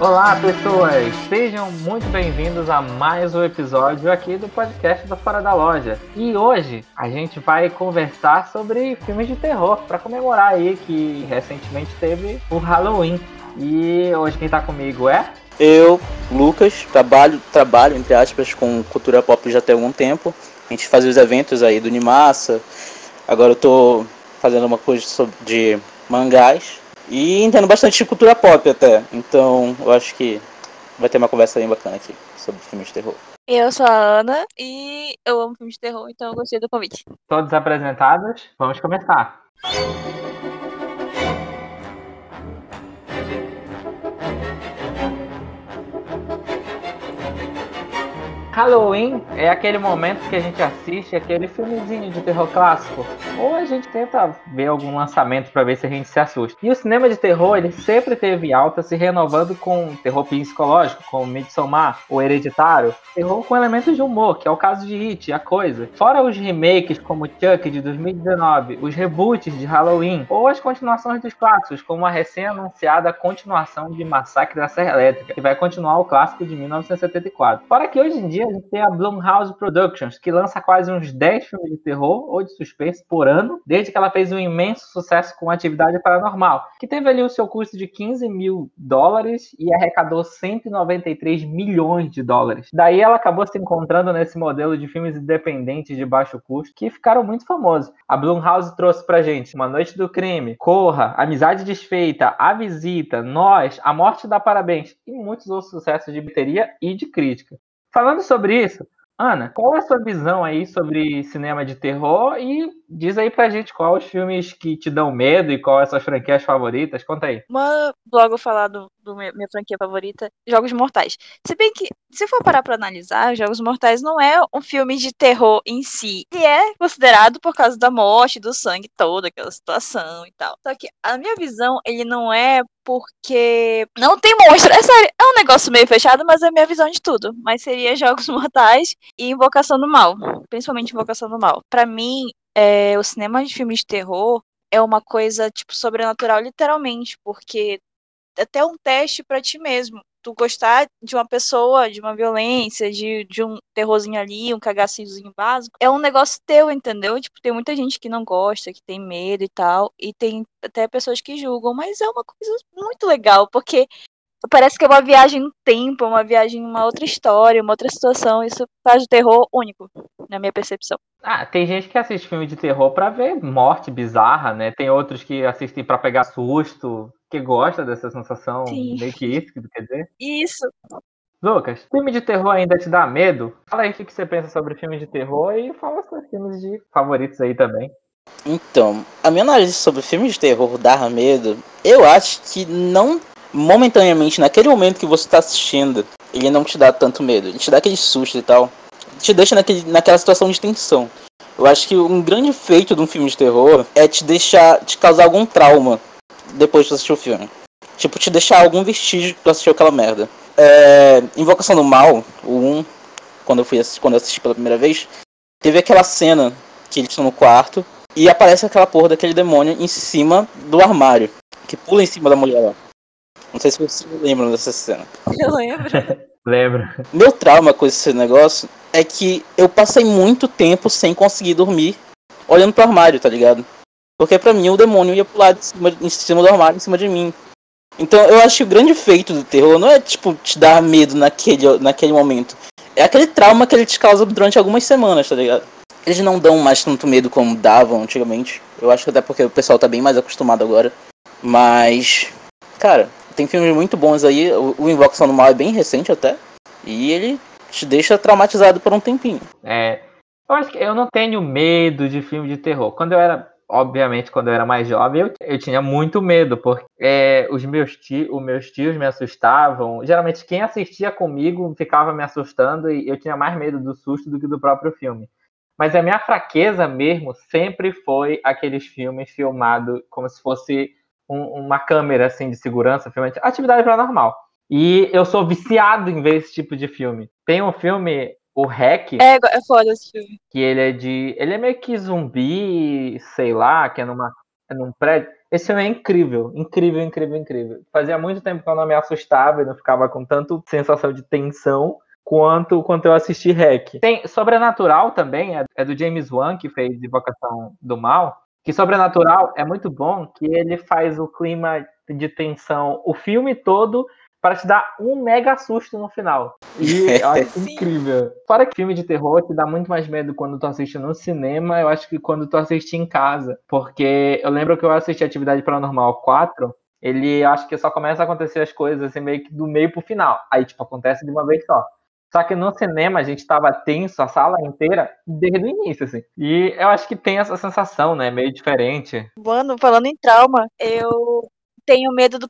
Olá, pessoas! Sejam muito bem-vindos a mais um episódio aqui do podcast do Fora da Loja. E hoje a gente vai conversar sobre filmes de terror para comemorar aí que recentemente teve o Halloween. E hoje quem tá comigo é eu, Lucas, trabalho, trabalho entre aspas com cultura pop já tem algum tempo. A gente fazia os eventos aí do Nimassa. Agora eu tô fazendo uma coisa de mangás e entendo bastante de cultura pop até. Então eu acho que vai ter uma conversa bem bacana aqui sobre filmes de terror. Eu sou a Ana e eu amo filmes de terror, então eu gostei do convite. Todos apresentados, vamos começar. Halloween é aquele momento que a gente assiste aquele filmezinho de terror clássico, ou a gente tenta ver algum lançamento para ver se a gente se assusta. E o cinema de terror, ele sempre teve alta, se renovando com terror psicológico, como Midsommar, o Hereditário, terror com elementos de humor, que é o caso de It, a coisa. Fora os remakes como Chuck de 2019, os reboots de Halloween, ou as continuações dos clássicos, como a recém-anunciada continuação de Massacre da Serra Elétrica, que vai continuar o clássico de 1974. Fora que hoje em dia gente tem a Blumhouse Productions, que lança quase uns 10 filmes de terror ou de suspense por ano, desde que ela fez um imenso sucesso com Atividade Paranormal, que teve ali o seu custo de 15 mil dólares e arrecadou 193 milhões de dólares. Daí ela acabou se encontrando nesse modelo de filmes independentes de baixo custo, que ficaram muito famosos. A Blumhouse trouxe pra gente Uma Noite do Crime, Corra, Amizade Desfeita, A Visita, Nós, A Morte dá Parabéns e muitos outros sucessos de bilheteria e de crítica. Falando sobre isso, Ana, qual é a sua visão aí sobre cinema de terror e diz aí pra gente quais os filmes que te dão medo e são as franquias favoritas, conta aí. Uma logo falar do, do minha, minha franquia favorita, Jogos Mortais. Se bem que, se for parar pra analisar, Jogos Mortais não é um filme de terror em si. Ele é considerado por causa da morte, do sangue todo, aquela situação e tal. Só que a minha visão, ele não é porque não tem monstro. É sério, é um negócio meio fechado, mas é a minha visão de tudo. Mas seria Jogos Mortais e Invocação do Mal. Principalmente Invocação do Mal. Para mim, é, o cinema de filmes de terror é uma coisa, tipo, sobrenatural, literalmente, porque é até um teste para ti mesmo. Tu gostar de uma pessoa, de uma violência, de, de um terrorzinho ali, um cagacinhozinho básico, é um negócio teu, entendeu? Tipo, tem muita gente que não gosta, que tem medo e tal, e tem até pessoas que julgam, mas é uma coisa muito legal, porque parece que é uma viagem no tempo, uma viagem uma outra história, uma outra situação. Isso faz o terror único, na minha percepção. Ah, tem gente que assiste filme de terror para ver morte bizarra, né? Tem outros que assistem para pegar susto, que gosta dessa sensação Sim. meio que isso que quer dizer. Isso. Lucas, filme de terror ainda te dá medo? Fala aí o que que você pensa sobre filme de terror e fala seus filmes de favoritos aí também. Então, a minha análise sobre filmes de terror dar medo, eu acho que não momentaneamente, naquele momento que você está assistindo, ele não te dá tanto medo, ele te dá aquele susto e tal, te deixa naquele, naquela situação de tensão. Eu acho que um grande feito de um filme de terror é te deixar, te causar algum trauma depois de assistir o filme. Tipo, te deixar algum vestígio que tu assistiu aquela merda. É, Invocação do Mal, o 1, quando eu fui assistir, quando eu assisti pela primeira vez, teve aquela cena que eles estão no quarto e aparece aquela porra daquele demônio em cima do armário, que pula em cima da mulher lá. Não sei se vocês lembram dessa cena. Eu lembro. Lembro. Meu trauma com esse negócio é que eu passei muito tempo sem conseguir dormir olhando pro armário, tá ligado? Porque pra mim o demônio ia pular de cima, em cima do armário, em cima de mim. Então eu acho que o grande feito do terror não é tipo te dar medo naquele, naquele momento. É aquele trauma que ele te causa durante algumas semanas, tá ligado? Eles não dão mais tanto medo como davam antigamente. Eu acho que até porque o pessoal tá bem mais acostumado agora. Mas, cara, tem filmes muito bons aí. O, Invocação do Mal é bem recente até. E ele te deixa traumatizado por um tempinho. É, eu acho que eu não tenho medo de filme de terror. Quando eu era, obviamente, quando eu era mais jovem, eu, eu tinha muito medo, porque é, os, meus tios, os meus tios me assustavam. Geralmente, quem assistia comigo ficava me assustando e eu tinha mais medo do susto do que do próprio filme. Mas a minha fraqueza mesmo sempre foi aqueles filmes filmados como se fosse um- uma câmera assim de segurança, filmante, atividade paranormal. E eu sou viciado em ver esse tipo de filme. Tem um filme, o Hack, É, é foda esse filme. que ele é de. Ele é meio que zumbi, sei lá, que é numa. É num prédio. Esse filme é incrível, incrível, incrível, incrível. Fazia muito tempo que eu não me assustava e não ficava com tanto sensação de tensão quanto quanto eu assisti Hack. Tem Sobrenatural também, é, é do James Wan, que fez Invocação do Mal. Que Sobrenatural é muito bom, que ele faz o clima de tensão o filme todo para te dar um mega susto no final. E eu acho incrível. Fora que filme de terror te dá muito mais medo quando tu assiste no cinema, eu acho que quando tu assiste em casa. Porque eu lembro que eu assisti Atividade Paranormal 4, ele acho que só começa a acontecer as coisas assim, meio que do meio pro final. Aí, tipo, acontece de uma vez só. Só que no cinema a gente tava tenso, a sala inteira, desde o início, assim. E eu acho que tem essa sensação, né? Meio diferente. Mano, falando em trauma, eu tenho medo do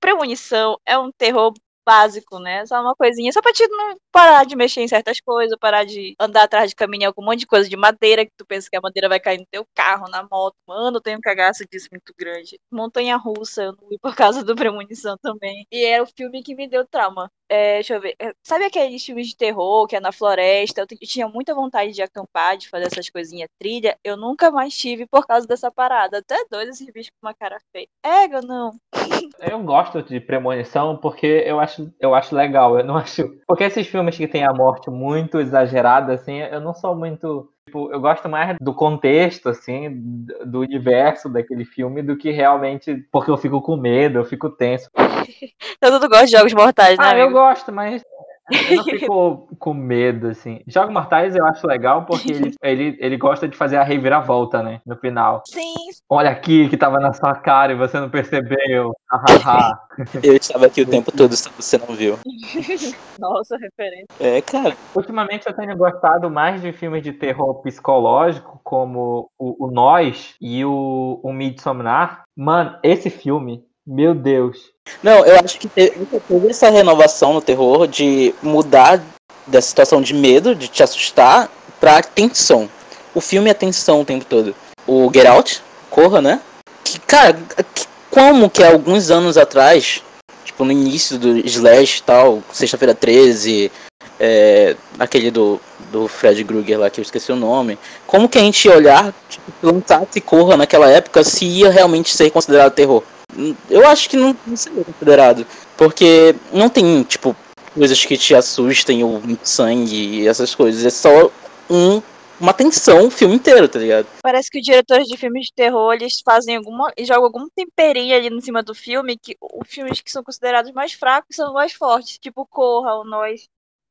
premonição. É um terror básico, né? Só uma coisinha, só pra te não parar de mexer em certas coisas, parar de andar atrás de caminhão com um monte de coisa de madeira, que tu pensa que a madeira vai cair no teu carro, na moto. Mano, eu tenho um cagaço disso muito grande. Montanha russa, eu não vi por causa do premonição também. E é o filme que me deu trauma. É, deixa eu ver. É, sabe aqueles filmes de terror que é na floresta? Eu, eu tinha muita vontade de acampar, de fazer essas coisinhas trilha. Eu nunca mais tive por causa dessa parada. Até dois esses bichos com uma cara feia. Ego, não. Eu gosto de premonição porque eu acho, eu acho legal. Eu não acho. Porque esses filmes que tem a morte muito exagerada, assim, eu não sou muito. Tipo, eu gosto mais do contexto, assim, do universo daquele filme do que realmente porque eu fico com medo, eu fico tenso. Todo mundo gosta de jogos mortais, né? Ah, amigo? eu gosto, mas eu não fico com medo, assim. Jogos Mortais eu acho legal porque ele, ele, ele gosta de fazer a reviravolta, né? No final. Sim. Olha aqui que tava na sua cara e você não percebeu. eu estava aqui o tempo todo, se você não viu. Nossa, referência. É, cara. Ultimamente eu tenho gostado mais de filmes de terror psicológico, como o, o Nós e o, o Midsommar. Mano, esse filme meu Deus. Não, eu acho que teve, essa renovação no terror de mudar da situação de medo, de te assustar, pra tensão. O filme é tensão o tempo todo. O Get Out, Corra, né? Que, cara, que, como que alguns anos atrás, tipo, no início do Slash e tal, Sexta-feira 13, é, aquele do, do Fred Krueger lá, que eu esqueci o nome, como que a gente ia olhar, tipo, lançasse Corra naquela época, se ia realmente ser considerado terror? eu acho que não, não seria considerado. Porque não tem, tipo, coisas que te assustem ou sangue e essas coisas. É só um, uma tensão o filme inteiro, tá ligado? Parece que os diretores de filmes de terror, eles fazem alguma. jogam algum temperinho ali em cima do filme, que os filmes que são considerados mais fracos são mais fortes. Tipo Corra, o Nós.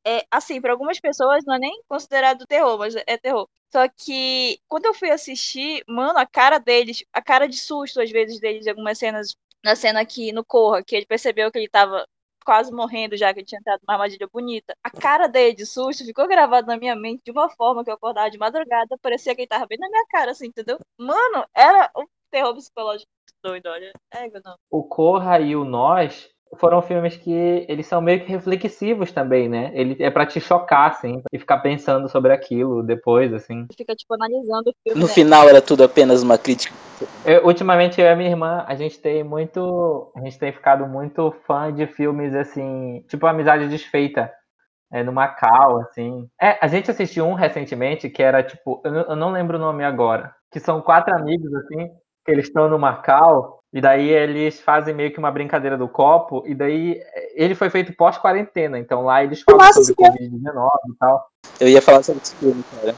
É, assim, para algumas pessoas não é nem considerado terror, mas é terror. Só que quando eu fui assistir, mano, a cara deles, a cara de susto às vezes deles, algumas cenas, na cena aqui no Corra, que ele percebeu que ele tava quase morrendo já que ele tinha entrado numa armadilha bonita. A cara dele de susto ficou gravado na minha mente de uma forma que eu acordava de madrugada, parecia que ele tava bem na minha cara, assim, entendeu? Mano, era um terror psicológico doido, olha. É, não. O Corra e o Nós foram filmes que eles são meio que reflexivos também, né? Ele é para te chocar, assim, e ficar pensando sobre aquilo depois, assim. Fica, tipo, analisando o filme. No né? final era tudo apenas uma crítica. Eu, ultimamente, eu e a minha irmã, a gente tem muito. A gente tem ficado muito fã de filmes, assim, tipo Amizade Desfeita. É, no Macau, assim. É, a gente assistiu um recentemente que era, tipo, eu, eu não lembro o nome agora. Que são quatro amigos, assim, eles estão no Macau e daí eles fazem meio que uma brincadeira do copo, e daí ele foi feito pós-quarentena, então lá eles falam Nossa, sobre Covid-19 e tal. Eu ia falar sobre esse filme, cara.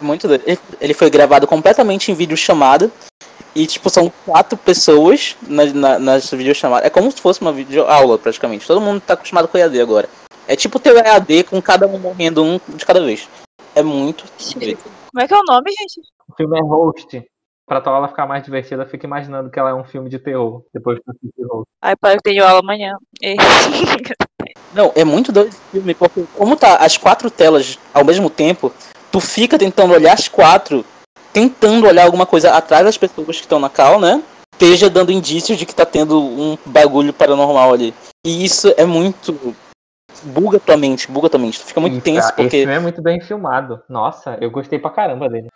Muito doido. Ele foi gravado completamente em vídeo chamada. E, tipo, são quatro pessoas na, na, nas videochamadas. É como se fosse uma videoaula, praticamente. Todo mundo tá acostumado com EAD agora. É tipo teu EAD com cada um morrendo um de cada vez. É muito. Como é que é o nome, gente? O filme é Host pra ela ficar mais divertida, fica imaginando que ela é um filme de terror, depois que assistir o Ai, pai, eu tenho aula amanhã. Não, é muito doido esse filme, porque como tá as quatro telas ao mesmo tempo, tu fica tentando olhar as quatro, tentando olhar alguma coisa atrás das pessoas que estão na cal, né? Esteja dando indícios de que tá tendo um bagulho paranormal ali. E isso é muito. Buga tua mente, buga tua mente. Tu fica muito tenso porque. Esse filme é muito bem filmado. Nossa, eu gostei pra caramba dele.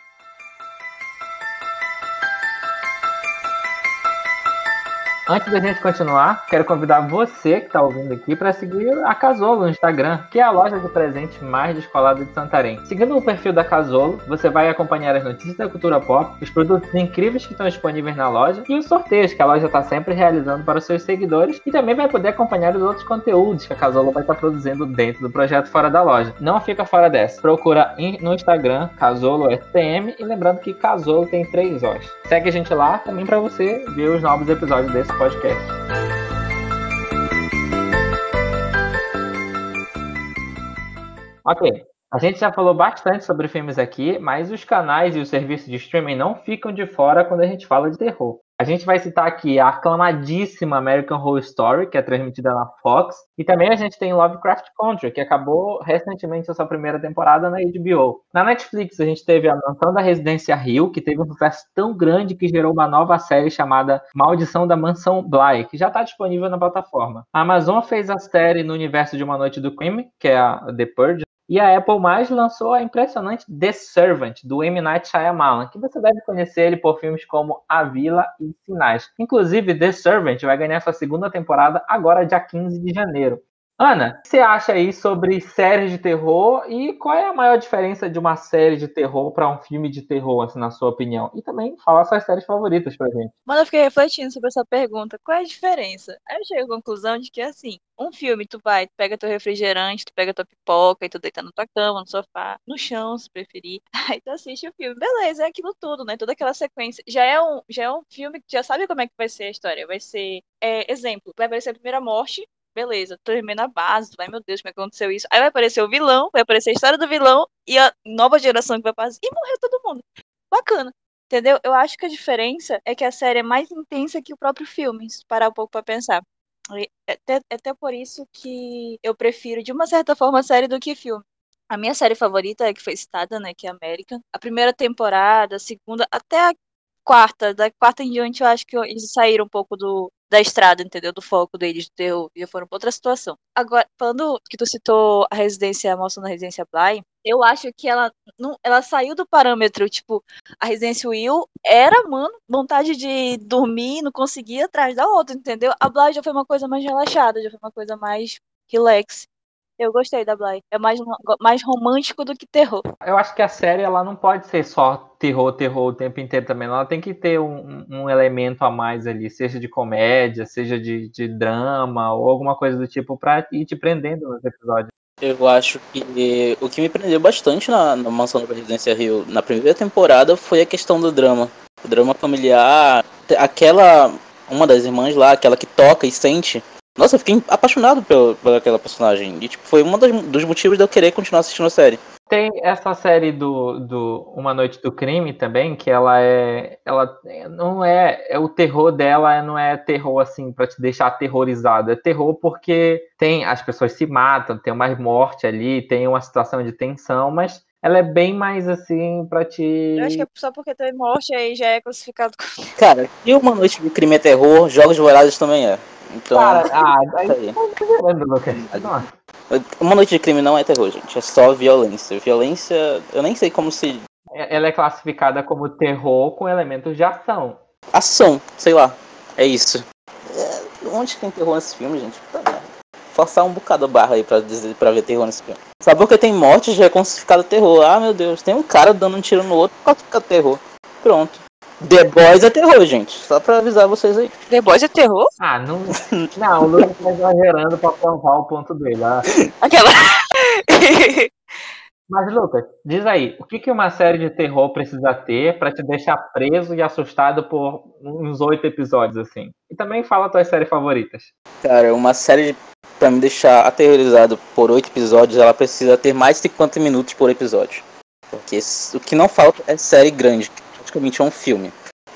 Antes da gente continuar, quero convidar você que está ouvindo aqui para seguir a Casolo no Instagram, que é a loja de presente mais descolada de Santarém. Seguindo o perfil da Casolo, você vai acompanhar as notícias da cultura pop, os produtos incríveis que estão disponíveis na loja e os sorteios que a loja está sempre realizando para os seus seguidores e também vai poder acompanhar os outros conteúdos que a Casolo vai estar produzindo dentro do projeto Fora da Loja. Não fica fora dessa. Procura no Instagram Casolo STM e lembrando que Casolo tem três Os. Segue a gente lá também para você ver os novos episódios desse podcast. Ok, a gente já falou bastante sobre filmes aqui, mas os canais e os serviços de streaming não ficam de fora quando a gente fala de terror. A gente vai citar aqui a aclamadíssima American Horror Story, que é transmitida na Fox, e também a gente tem Lovecraft Country, que acabou recentemente a sua primeira temporada na HBO. Na Netflix a gente teve a Mansão da Residência Hill, que teve um sucesso tão grande que gerou uma nova série chamada Maldição da Mansão Bly, que já está disponível na plataforma. A Amazon fez a série no universo de Uma Noite do Crime, que é a The Purge, e a Apple mais lançou a impressionante The Servant, do M. Night Shyamalan, que você deve conhecer ele por filmes como A Vila e Sinais. Inclusive, The Servant vai ganhar sua segunda temporada agora, dia 15 de janeiro. Ana, o que você acha aí sobre séries de terror e qual é a maior diferença de uma série de terror para um filme de terror, assim, na sua opinião? E também fala suas séries favoritas pra gente. Mano, eu fiquei refletindo sobre essa pergunta. Qual é a diferença? Aí eu cheguei à conclusão de que, assim, um filme, tu vai, tu pega teu refrigerante, tu pega tua pipoca e tu deita na tua cama, no sofá, no chão, se preferir. Aí tu assiste o filme. Beleza, é aquilo tudo, né? Toda aquela sequência. Já é um, já é um filme que já sabe como é que vai ser a história. Vai ser, é, exemplo, vai aparecer a primeira morte, beleza, termina a base, vai, meu Deus, como é aconteceu isso? Aí vai aparecer o vilão, vai aparecer a história do vilão e a nova geração que vai passar. E morreu todo mundo. Bacana. Entendeu? Eu acho que a diferença é que a série é mais intensa que o próprio filme, se parar um pouco pra pensar. É até, é até por isso que eu prefiro, de uma certa forma, a série do que filme. A minha série favorita é que foi citada, né, que é American. A primeira temporada, a segunda, até a quarta. Da quarta em diante, eu acho que eles saíram um pouco do, da estrada, entendeu? Do foco deles, do terror, já foram pra outra situação. Agora, falando que tu citou a residência, a moça na residência Bly, eu acho que ela não, ela saiu do parâmetro, tipo, a residência Will era, mano, vontade de dormir, não conseguia atrás da outra, entendeu? A Bly já foi uma coisa mais relaxada, já foi uma coisa mais relax. Eu gostei da Bly. É mais, mais romântico do que terror. Eu acho que a série ela não pode ser só terror, terror o tempo inteiro também. Ela tem que ter um, um elemento a mais ali, seja de comédia, seja de, de drama ou alguma coisa do tipo pra ir te prendendo nos episódios. Eu acho que o que me prendeu bastante na, na Mansão da Presidência Rio na primeira temporada foi a questão do drama. O drama familiar. Aquela. Uma das irmãs lá, aquela que toca e sente, nossa, eu fiquei apaixonado por, por aquela personagem. E tipo, foi um dos motivos de eu querer continuar assistindo a série. Tem essa série do, do Uma Noite do Crime também, que ela é. Ela não é. é o terror dela não é terror assim para te deixar aterrorizado. É terror porque tem. As pessoas se matam, tem mais morte ali, tem uma situação de tensão, mas ela é bem mais assim pra te. Eu acho que é só porque tem morte aí já é classificado como. Cara, e Uma Noite do Crime é terror, Jogos Vorazes também é. Então. Cara, ah, aí tá Uma noite de crime não é terror, gente. É só violência. Violência, eu nem sei como se. É, ela é classificada como terror com elementos de ação. Ação, sei lá. É isso. É, onde tem terror nesse filme, gente? Forçar um bocado a barra aí pra, dizer, pra ver terror nesse filme. Só porque tem morte já é classificado terror. Ah, meu Deus, tem um cara dando um tiro no outro, classificado terror. Pronto. The Boys é terror, gente. Só pra avisar vocês aí. The Boys é terror? Ah, não. Não, o Lucas tá exagerando pra provar o ponto dele. Ah. Aquela. Mas, Lucas, diz aí, o que, que uma série de terror precisa ter para te deixar preso e assustado por uns oito episódios, assim? E também fala tuas séries favoritas. Cara, uma série para me deixar aterrorizado por oito episódios, ela precisa ter mais de 50 minutos por episódio. Porque o que não falta é série grande praticamente é um filme.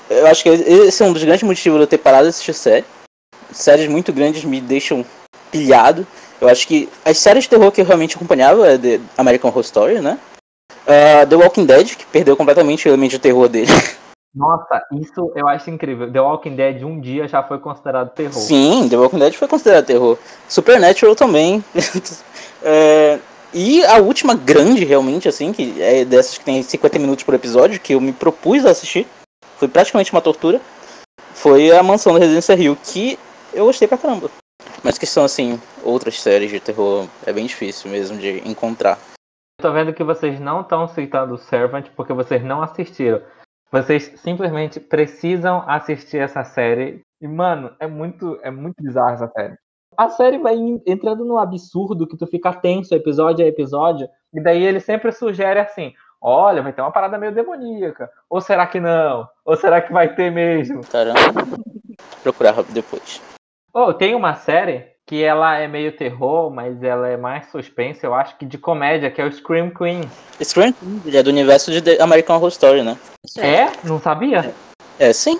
Eu acho que esse é um dos grandes motivos de eu ter parado de assistir série. Séries muito grandes me deixam pilhado. Eu acho que as séries de terror que eu realmente acompanhava é The American Horror Story, né? Uh, The Walking Dead, que perdeu completamente o elemento de terror dele. Nossa, isso eu acho incrível. The Walking Dead um dia já foi considerado terror. Sim, The Walking Dead foi considerado terror. Supernatural também. é, e a última grande, realmente, assim, que é dessas que tem 50 minutos por episódio, que eu me propus a assistir, foi praticamente uma tortura, foi a Mansão da Residência Rio, que eu gostei pra caramba. Mas que são, assim, outras séries de terror, é bem difícil mesmo de encontrar. Tô vendo que vocês não estão citando Servant porque vocês não assistiram. Vocês simplesmente precisam assistir essa série. E, mano, é muito, é muito bizarra essa série. A série vai entrando no absurdo que tu fica tenso episódio a episódio. E daí ele sempre sugere assim: olha, vai ter uma parada meio demoníaca. Ou será que não? Ou será que vai ter mesmo? Caramba. Procurar depois. Oh, tem uma série que ela é meio terror, mas ela é mais suspense, eu acho que de comédia, que é o Scream Queen. Scream Queen, ele é do universo de The American Horror Story, né? É? Não sabia? É, sim.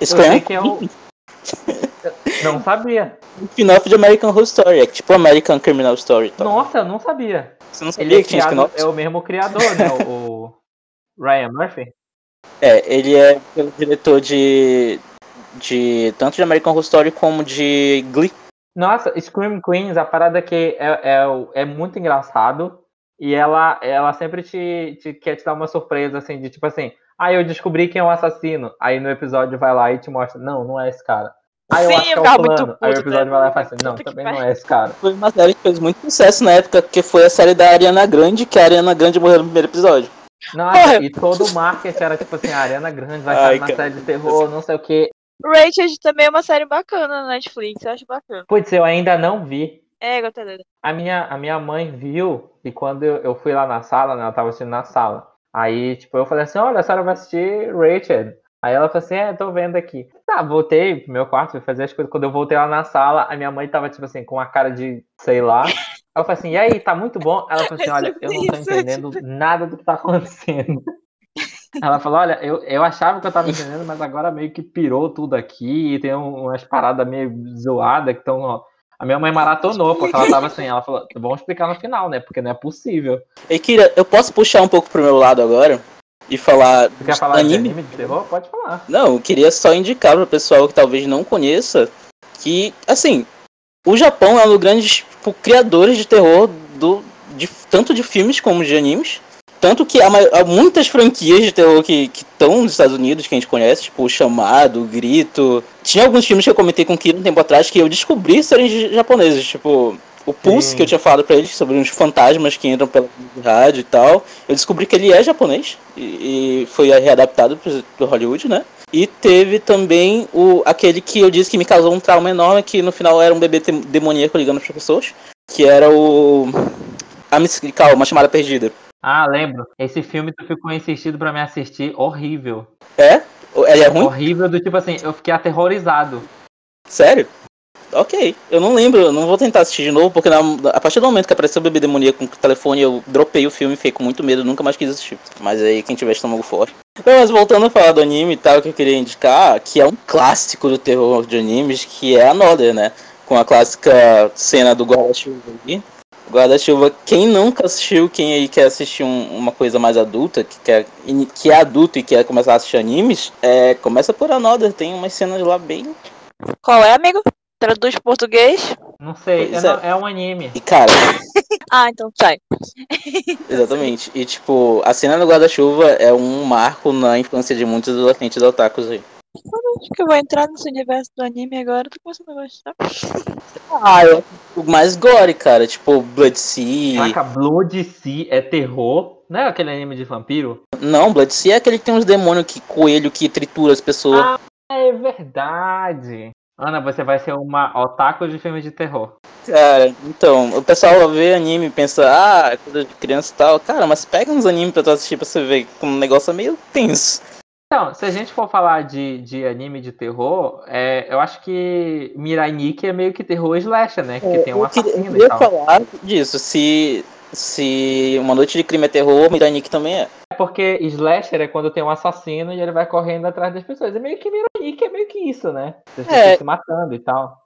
Scream que é o... Não sabia. O spin-off de American Horror Story, é tipo American Criminal Story. Tá? Nossa, eu não sabia. Você não sabia ele que tinha spin-off? É o mesmo criador, né? o Ryan Murphy? É, ele é o diretor de, de tanto de American Horror Story como de Glee. Nossa, Scream Queens, a parada que é, é, é muito engraçado e ela, ela sempre te, te quer te dar uma surpresa, assim, de tipo assim, ah, eu descobri quem é o assassino. Aí no episódio vai lá e te mostra, não, não é esse cara. Aí eu Sim, acho que é o muito Aí o puto, episódio né? vai lá e fala assim, não, Puta que também não é esse cara. Foi uma série que fez muito sucesso na época, porque foi a série da Ariana Grande, que a Ariana Grande morreu no primeiro episódio. Nossa, e todo o marketing era tipo assim, a Ariana Grande vai Ai, sair uma cara. série de terror, não sei o que. Rachel também é uma série bacana na Netflix, eu acho bacana. Putz, eu ainda não vi. É, dele. A minha, a minha mãe viu, e quando eu, eu fui lá na sala, né, ela tava assistindo na sala. Aí, tipo, eu falei assim, olha, a senhora vai assistir Rachel. Aí ela falou assim, é, tô vendo aqui. Tá, voltei pro meu quarto, fui fazer as coisas. Quando eu voltei lá na sala, a minha mãe tava, tipo assim, com a cara de, sei lá. Aí eu falei assim, e aí, tá muito bom? Ela falou assim, olha, eu não tô entendendo nada do que tá acontecendo. Ela falou, olha, eu, eu achava que eu tava entendendo, mas agora meio que pirou tudo aqui, e tem um- umas paradas meio zoadas que estão. A minha mãe maratonou, porque ela tava assim, ela falou, vamos explicar no final, né? Porque não é possível. E Kira, eu posso puxar um pouco pro meu lado agora e falar. Você quer falar de anime de terror? Pode falar. Não, eu queria só indicar pro pessoal que talvez não conheça que, assim, o Japão é um dos grandes tipo, criadores de terror do, de, tanto de filmes como de animes. Tanto que há, há muitas franquias de terror que estão nos Estados Unidos, que a gente conhece, tipo o Chamado, o Grito. Tinha alguns filmes que eu comentei com o Kira um tempo atrás que eu descobri serem japoneses, tipo o Pulse, Sim. que eu tinha falado pra eles sobre uns fantasmas que entram pela rádio e tal. Eu descobri que ele é japonês e, e foi readaptado pro, pro Hollywood, né? E teve também o aquele que eu disse que me causou um trauma enorme, que no final era um bebê demoníaco ligando para pessoas, que era o a Miss Calma, uma chamada perdida. Ah, lembro. Esse filme tu ficou insistido pra me assistir, horrível. É? Ele é ruim? Horrível do tipo assim, eu fiquei aterrorizado. Sério? Ok, eu não lembro, não vou tentar assistir de novo, porque na- a partir do momento que apareceu o bebê demoníaco com o telefone, eu dropei o filme e fiquei com muito medo, nunca mais quis assistir. Mas aí, quem tiver estômago forte. Mas voltando a falar do anime e tal, que eu queria indicar, que é um clássico do terror de animes, que é Another, né? Com a clássica cena do guarda-chuva aí. Guarda-chuva, quem nunca assistiu, quem aí quer assistir um- uma coisa mais adulta, que, quer, que é adulto e quer começar a assistir animes, é, começa por Another, tem umas cenas lá bem Qual é, amigo? Traduz pro português? Não sei, é, é. não- é um anime. E cara, Ah, então sai. exatamente. E tipo, a cena do guarda-chuva é um marco na infância de muitos adolescentes otakus aí. Acho que eu vou entrar nesse universo do anime agora, tô começando a gostar. Ah, eu o mais gore, cara, tipo Blood Sea. Caraca, Blood Sea é terror. Não é aquele anime de vampiro? Não, Blood Sea é aquele que tem uns demônios que coelho que tritura as pessoas. Ah, é verdade. Ana, você vai ser uma otaku de filmes de terror. Cara, então, o pessoal vê anime e pensa, ah, é coisa de criança e tal. Cara, mas pega uns animes pra tu assistir pra você ver como um negócio é meio tenso. Então, se a gente for falar de, de anime de terror, é, eu acho que Mirai Nikki é meio que terror slasher, né? Que tem um eu queria, eu assassino e queria tal. falar disso. Se, se Uma Noite de Crime é terror, Miranik também é. Porque slasher é quando tem um assassino e ele vai correndo atrás das pessoas. É meio que Mirai Nikki, é meio que isso, né? As pessoas É. se matando e tal.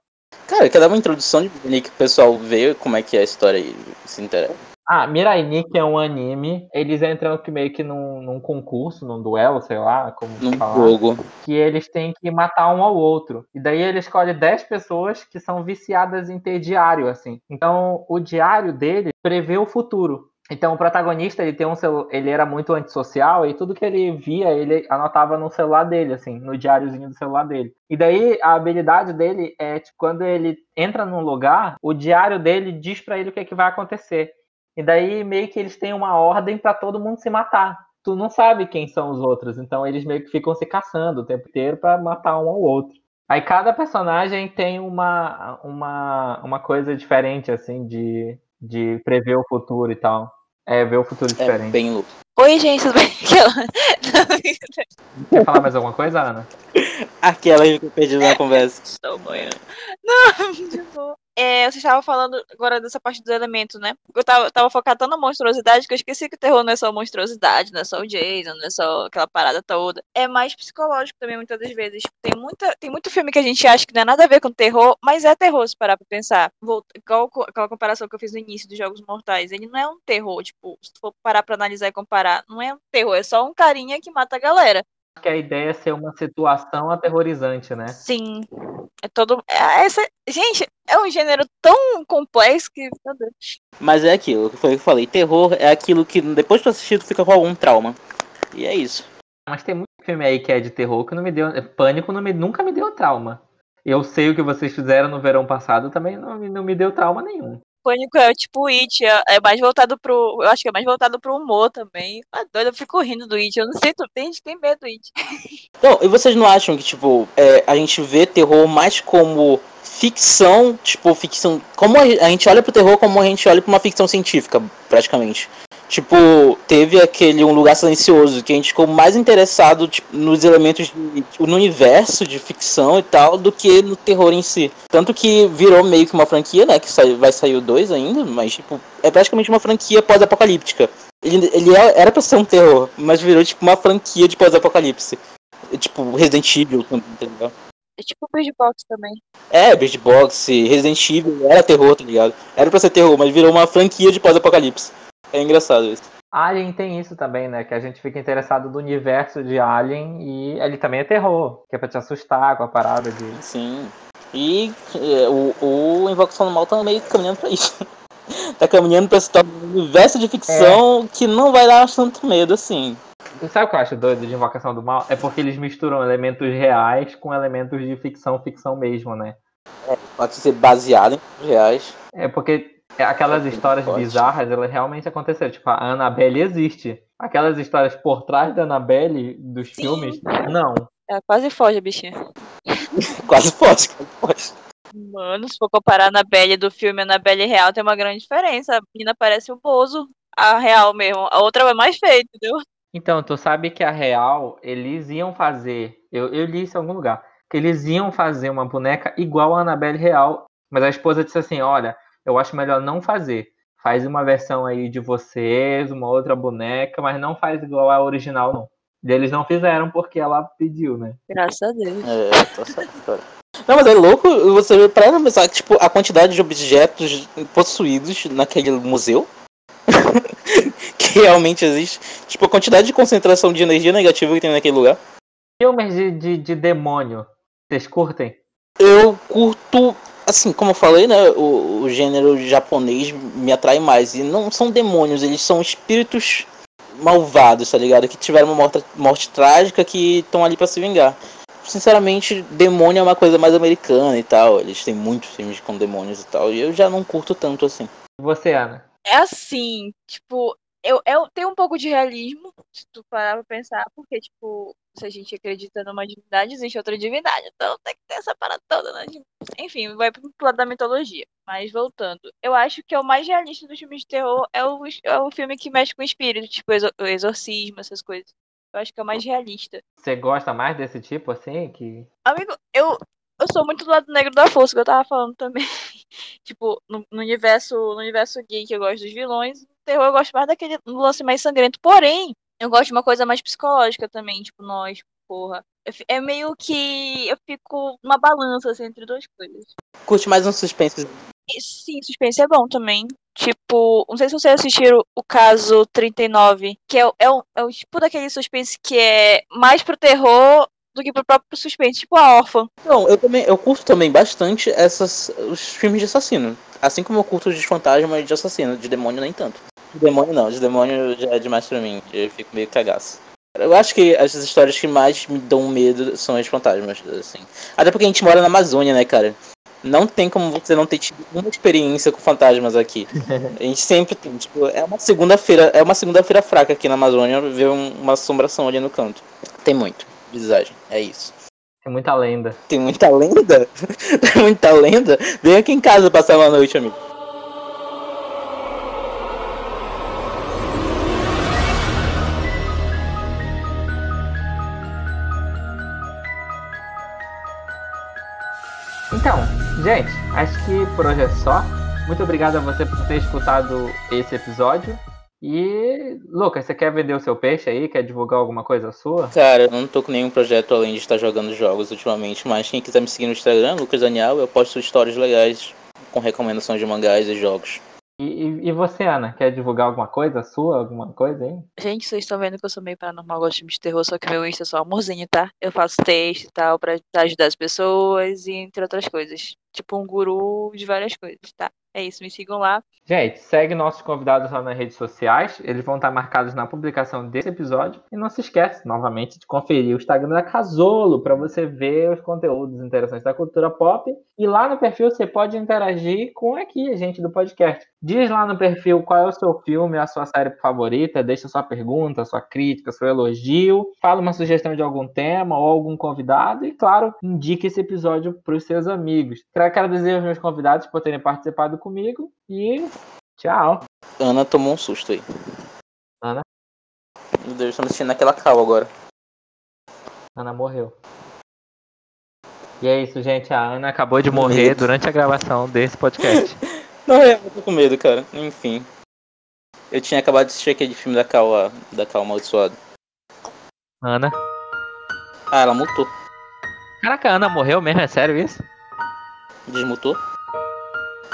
Cara, quer dar uma introdução de Miranik pro pessoal ver como é que é a história e se interessa. Ah, Mirai Nikki é um anime. Eles entram que meio que num, num concurso, num duelo, sei lá, como Num falar. jogo. que eles têm que matar um ao outro. E daí ele escolhe 10 pessoas que são viciadas em ter diário, assim. Então, o diário dele prevê o futuro. Então o protagonista ele tem um celu... ele era muito antissocial e tudo que ele via ele anotava no celular dele, assim, no diáriozinho do celular dele. E daí a habilidade dele é tipo, quando ele entra num lugar, o diário dele diz para ele o que, é que vai acontecer. E daí meio que eles têm uma ordem para todo mundo se matar. Tu não sabe quem são os outros, então eles meio que ficam se caçando o tempo inteiro para matar um ao outro. Aí cada personagem tem uma, uma, uma coisa diferente, assim, de, de prever o futuro e tal. É, ver o futuro diferente. É bem louco. Oi, gente, tudo bem? Quer falar mais alguma coisa, Ana? Aquela que eu perdi na conversa. Estou banhando. Não, de boa. É, você estava falando agora dessa parte dos elementos, né? Eu tava, tava focado tanto na monstruosidade que eu esqueci que o terror não é só monstruosidade, não é só o Jason, não é só aquela parada toda. É mais psicológico também, muitas das vezes. Tem, muita, tem muito filme que a gente acha que não é nada a ver com terror, mas é terror se parar pra pensar. Vou, igual aquela comparação que eu fiz no início dos Jogos Mortais. Ele não é um terror, tipo, se for parar pra analisar e comparar, não é um terror, é só um carinha que mata a galera que a ideia é ser uma situação aterrorizante, né? Sim. É todo. É, essa... Gente, é um gênero tão complexo que. Mas é aquilo que foi que eu falei. Terror é aquilo que depois de assistir tu fica com algum trauma. E é isso. Mas tem muito filme aí que é de terror que não me deu. Pânico não me... nunca me deu trauma. Eu sei o que vocês fizeram no verão passado, também não, não me deu trauma nenhum. Pânico é tipo It, é, é mais voltado pro. Eu acho que é mais voltado pro humor também. Ah, doido, eu fico rindo do It. Eu não sei, tem gente tem medo do It. Não, e vocês não acham que, tipo, é, a gente vê terror mais como ficção, tipo, ficção. Como a gente olha pro terror como a gente olha pra uma ficção científica, praticamente. Tipo, teve aquele Um Lugar Silencioso, que a gente ficou mais interessado tipo, nos elementos de, tipo, no universo de ficção e tal, do que no terror em si. Tanto que virou meio que uma franquia, né? Que sai, vai sair o 2 ainda, mas tipo, é praticamente uma franquia pós-apocalíptica. Ele, ele é, era pra ser um terror, mas virou tipo uma franquia de pós-apocalipse. Tipo, Resident Evil tá ligado? É tipo Bird Box também. É, Bird Box, Resident Evil era terror, tá ligado? Era pra ser terror, mas virou uma franquia de pós-apocalipse. É engraçado isso. Alien tem isso também, né? Que a gente fica interessado no universo de Alien e ele também é terror, que é pra te assustar com a parada de. Sim. E é, o, o Invocação do Mal tá meio caminhando pra isso. tá caminhando pra se tornar um universo de ficção é. que não vai dar tanto medo assim. Sabe o que eu acho doido de Invocação do Mal? É porque eles misturam elementos reais com elementos de ficção, ficção mesmo, né? É, pode ser baseado em reais. É porque aquelas histórias Pode. bizarras, elas realmente aconteceram. Tipo, a Annabelle existe. Aquelas histórias por trás da Annabelle dos Sim. filmes, não. É, quase foge, bichinha. quase foge, quase foge. Mano, se for comparar a Annabelle do filme e a Annabelle real, tem uma grande diferença. A menina parece o Bozo, a real mesmo. A outra é mais feia, entendeu? Então, tu sabe que a real, eles iam fazer. Eu, eu li isso em algum lugar. Que eles iam fazer uma boneca igual a Annabelle real. Mas a esposa disse assim: olha, eu acho melhor não fazer. Faz uma versão aí de vocês, uma outra boneca, mas não faz igual a original, não. E eles não fizeram porque ela pediu, né? Graças a Deus. É, tô certo, Não, mas é louco você para pensar que, tipo, a quantidade de objetos possuídos naquele museu que realmente existe. Tipo, a quantidade de concentração de energia negativa que tem naquele lugar. Filmes de, de, de demônio, vocês curtem? Eu curto assim, como eu falei, né, o, o, gênero japonês me atrai mais. E não são demônios, eles são espíritos malvados, tá ligado? Que tiveram uma morte, morte trágica que estão ali para se vingar. Sinceramente, demônio é uma coisa mais americana e tal. Eles têm muitos filmes com demônios e tal. E eu já não curto tanto assim. Você, Ana? É assim, tipo, eu, eu tenho um pouco de realismo, se tu parar pra pensar, porque, tipo, se a gente acredita numa divindade, existe outra divindade. Então tem que ter essa parada toda, né? Enfim, vai pro lado da mitologia. Mas voltando, eu acho que é o mais realista dos filmes de terror é o, é o filme que mexe com o espírito, tipo o exorcismo, essas coisas. Eu acho que é o mais realista. Você gosta mais desse tipo, assim? que Amigo, eu, eu sou muito do lado negro da força, que eu tava falando também. tipo, no, no, universo no universo geek eu gosto dos vilões, no terror eu gosto mais daquele lance mais sangrento. Porém, eu gosto de uma coisa mais psicológica também, tipo, nós, porra. É meio que eu fico numa balança assim, entre duas coisas. Curte mais um suspense? Sim, suspense é bom também. Tipo, não sei se vocês assistiram o caso 39, que é, é, o, é tipo daquele suspense que é mais pro terror, do que pro próprio suspense, tipo a órfã. Não, eu também, eu curto também bastante essas, os filmes de assassino. Assim como eu curto os de fantasma e de assassino, de demônio nem tanto. De demônio não, de demônio já é demais pra mim, eu fico meio cagaço. Eu acho que as histórias que mais me dão medo são as fantasmas, assim. Até porque a gente mora na Amazônia, né, cara? Não tem como você não ter tido uma experiência com fantasmas aqui. A gente sempre tem, tipo, é uma segunda-feira, é uma segunda-feira fraca aqui na Amazônia ver um, uma assombração ali no canto. Tem muito, visagem, é isso. Tem muita lenda. Tem muita lenda? Tem muita lenda? Vem aqui em casa passar uma noite, amigo. Então, gente, acho que por hoje é só. Muito obrigado a você por ter escutado esse episódio. E, Lucas, você quer vender o seu peixe aí? Quer divulgar alguma coisa sua? Cara, eu não tô com nenhum projeto além de estar jogando jogos ultimamente, mas quem quiser me seguir no Instagram, Lucas Daniel, eu posto histórias legais com recomendações de mangás e jogos. E, e, você, Ana, quer divulgar alguma coisa sua? Alguma coisa aí? Gente, vocês estão vendo que eu sou meio paranormal, gosto de filmes de terror, só que meu Insta é só amorzinho, tá? Eu faço texto e tal pra ajudar as pessoas e entre outras coisas. Tipo um guru de várias coisas, tá? É isso, me sigam lá. Gente, segue nossos convidados lá nas redes sociais. Eles vão estar marcados na publicação desse episódio. E não se esquece, novamente, de conferir o Instagram da Casolo para você ver os conteúdos interessantes da cultura pop. E lá no perfil você pode interagir com aqui a gente do podcast. Diz lá no perfil qual é o seu filme, a sua série favorita, deixa sua pergunta, sua crítica, seu elogio, fala uma sugestão de algum tema ou algum convidado e, claro, indique esse episódio para os seus amigos. Quero agradecer aos meus convidados por terem participado comigo e tchau. Ana tomou um susto aí. Ana? Meu Deus, tô me sentindo naquela cal agora. Ana morreu. E é isso, gente. A Ana acabou de morrer durante a gravação desse podcast. Não, é, eu tô com medo, cara. Enfim. Eu tinha acabado de assistir aquele filme da Cal, da Cal amaldiçoada. Ana. Ah, ela mutou. Caraca, a Ana morreu mesmo? É sério isso? Desmutou.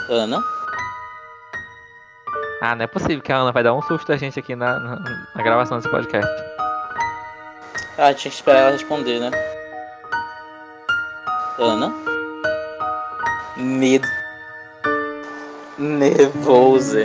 Ana. Ah, não é possível que a Ana vai dar um susto a gente aqui na, na, na gravação desse podcast. Ah, tinha que esperar ela responder, né? Ana. Medo. Nervoso.